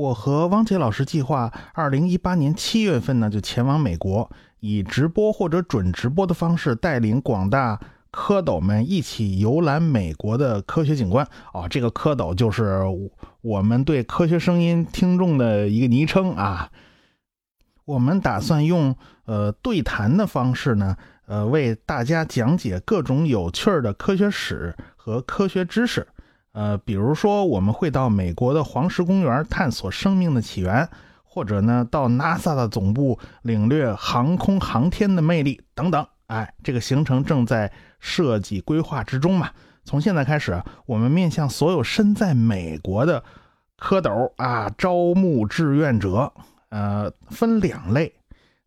我和汪杰老师计划，二零一八年七月份呢就前往美国，以直播或者准直播的方式，带领广大蝌蚪们一起游览美国的科学景观。哦，这个蝌蚪就是我们对科学声音听众的一个昵称啊。我们打算用呃对谈的方式呢，呃为大家讲解各种有趣的科学史和科学知识。呃，比如说，我们会到美国的黄石公园探索生命的起源，或者呢，到 NASA 的总部领略航空航天的魅力等等。哎，这个行程正在设计规划之中嘛。从现在开始，我们面向所有身在美国的蝌蚪啊，招募志愿者。呃，分两类，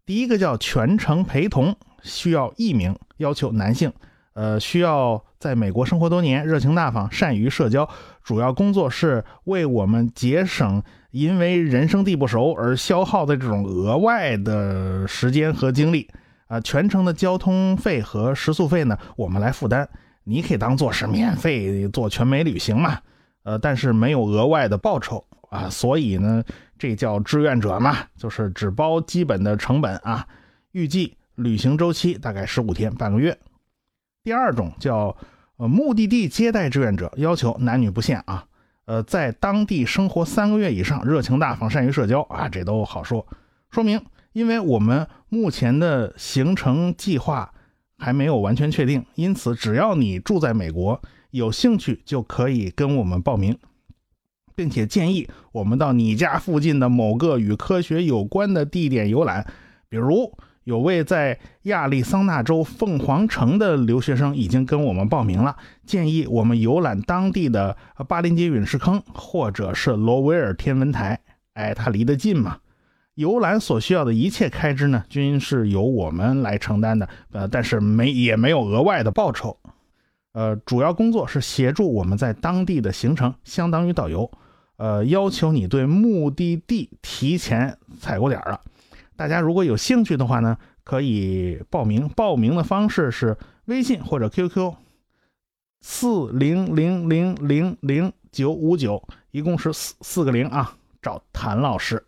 第一个叫全程陪同，需要一名，要求男性。呃，需要在美国生活多年，热情大方，善于社交，主要工作是为我们节省因为人生地不熟而消耗的这种额外的时间和精力。啊，全程的交通费和食宿费呢，我们来负担，你可以当做是免费做全美旅行嘛。呃，但是没有额外的报酬啊，所以呢，这叫志愿者嘛，就是只包基本的成本啊。预计旅行周期大概十五天，半个月。第二种叫呃目的地接待志愿者，要求男女不限啊，呃在当地生活三个月以上，热情大方，善于社交啊，这都好说。说明，因为我们目前的行程计划还没有完全确定，因此只要你住在美国，有兴趣就可以跟我们报名，并且建议我们到你家附近的某个与科学有关的地点游览，比如。有位在亚利桑那州凤凰城的留学生已经跟我们报名了，建议我们游览当地的巴林杰陨石坑或者是罗威尔天文台。哎，他离得近嘛。游览所需要的一切开支呢，均是由我们来承担的。呃，但是没也没有额外的报酬。呃，主要工作是协助我们在当地的行程，相当于导游。呃，要求你对目的地提前踩过点了。大家如果有兴趣的话呢，可以报名。报名的方式是微信或者 QQ，四零零零零零九五九，一共是四四个零啊。找谭老师。